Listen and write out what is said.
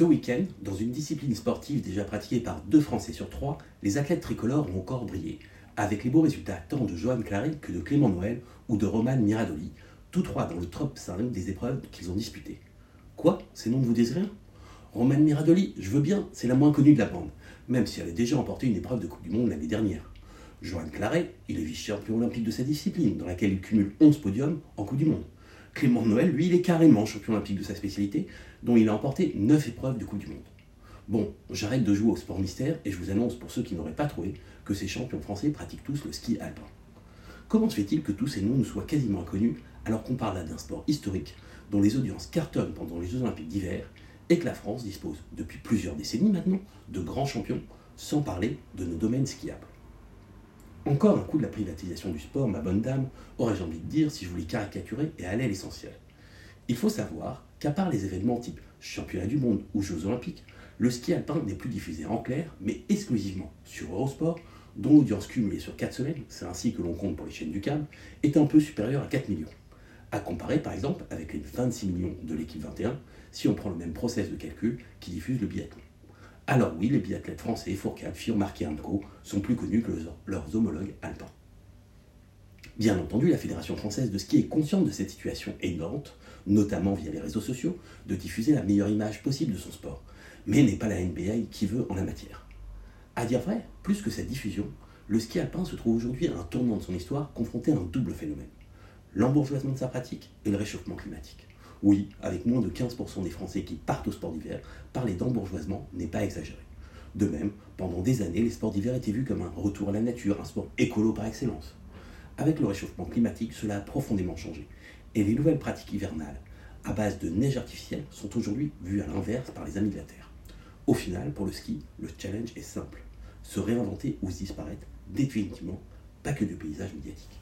Ce week-end, dans une discipline sportive déjà pratiquée par deux Français sur trois, les athlètes tricolores ont encore brillé, avec les beaux résultats tant de Johan Claret que de Clément Noël ou de Roman Miradoli, tous trois dans le top 5 des épreuves qu'ils ont disputées. Quoi? Ces noms ne vous disent rien? Roman Miradoli, je veux bien, c'est la moins connue de la bande, même si elle a déjà emporté une épreuve de Coupe du Monde l'année dernière. Johan Claret, il est vice-champion olympique de sa discipline, dans laquelle il cumule 11 podiums en Coupe du Monde. Clément Noël, lui, il est carrément champion olympique de sa spécialité, dont il a emporté 9 épreuves de Coupe du Monde. Bon, j'arrête de jouer au sport mystère et je vous annonce pour ceux qui n'auraient pas trouvé que ces champions français pratiquent tous le ski alpin. Comment se fait-il que tous ces noms nous soient quasiment inconnus alors qu'on parle là d'un sport historique dont les audiences cartonnent pendant les Jeux Olympiques d'hiver et que la France dispose depuis plusieurs décennies maintenant de grands champions, sans parler de nos domaines skiables? Encore un coup de la privatisation du sport, ma bonne dame, aurais-je envie de dire si je voulais caricaturer et aller à l'essentiel? Il faut savoir qu'à part les événements type championnat du monde ou Jeux olympiques, le ski alpin n'est plus diffusé en clair, mais exclusivement sur Eurosport, dont l'audience cumulée sur 4 semaines, c'est ainsi que l'on compte pour les chaînes du câble, est un peu supérieure à 4 millions. À comparer par exemple avec les 26 millions de l'équipe 21, si on prend le même process de calcul qui diffuse le biathlon. Alors oui, les biathlètes français Fourcade, Marquet Marquet sont plus connus que leurs homologues alpins. Bien entendu, la Fédération française de ski est consciente de cette situation et notamment via les réseaux sociaux, de diffuser la meilleure image possible de son sport, mais n'est pas la NBA qui veut en la matière. À dire vrai, plus que cette diffusion, le ski alpin se trouve aujourd'hui à un tournant de son histoire confronté à un double phénomène l'embourgeoisement de sa pratique et le réchauffement climatique. Oui, avec moins de 15% des Français qui partent au sport d'hiver, parler d'embourgeoisement n'est pas exagéré. De même, pendant des années, les sports d'hiver étaient vus comme un retour à la nature, un sport écolo par excellence. Avec le réchauffement climatique, cela a profondément changé. Et les nouvelles pratiques hivernales, à base de neige artificielle, sont aujourd'hui vues à l'inverse par les amis de la Terre. Au final, pour le ski, le challenge est simple. Se réinventer ou disparaître définitivement, pas que du paysage médiatique.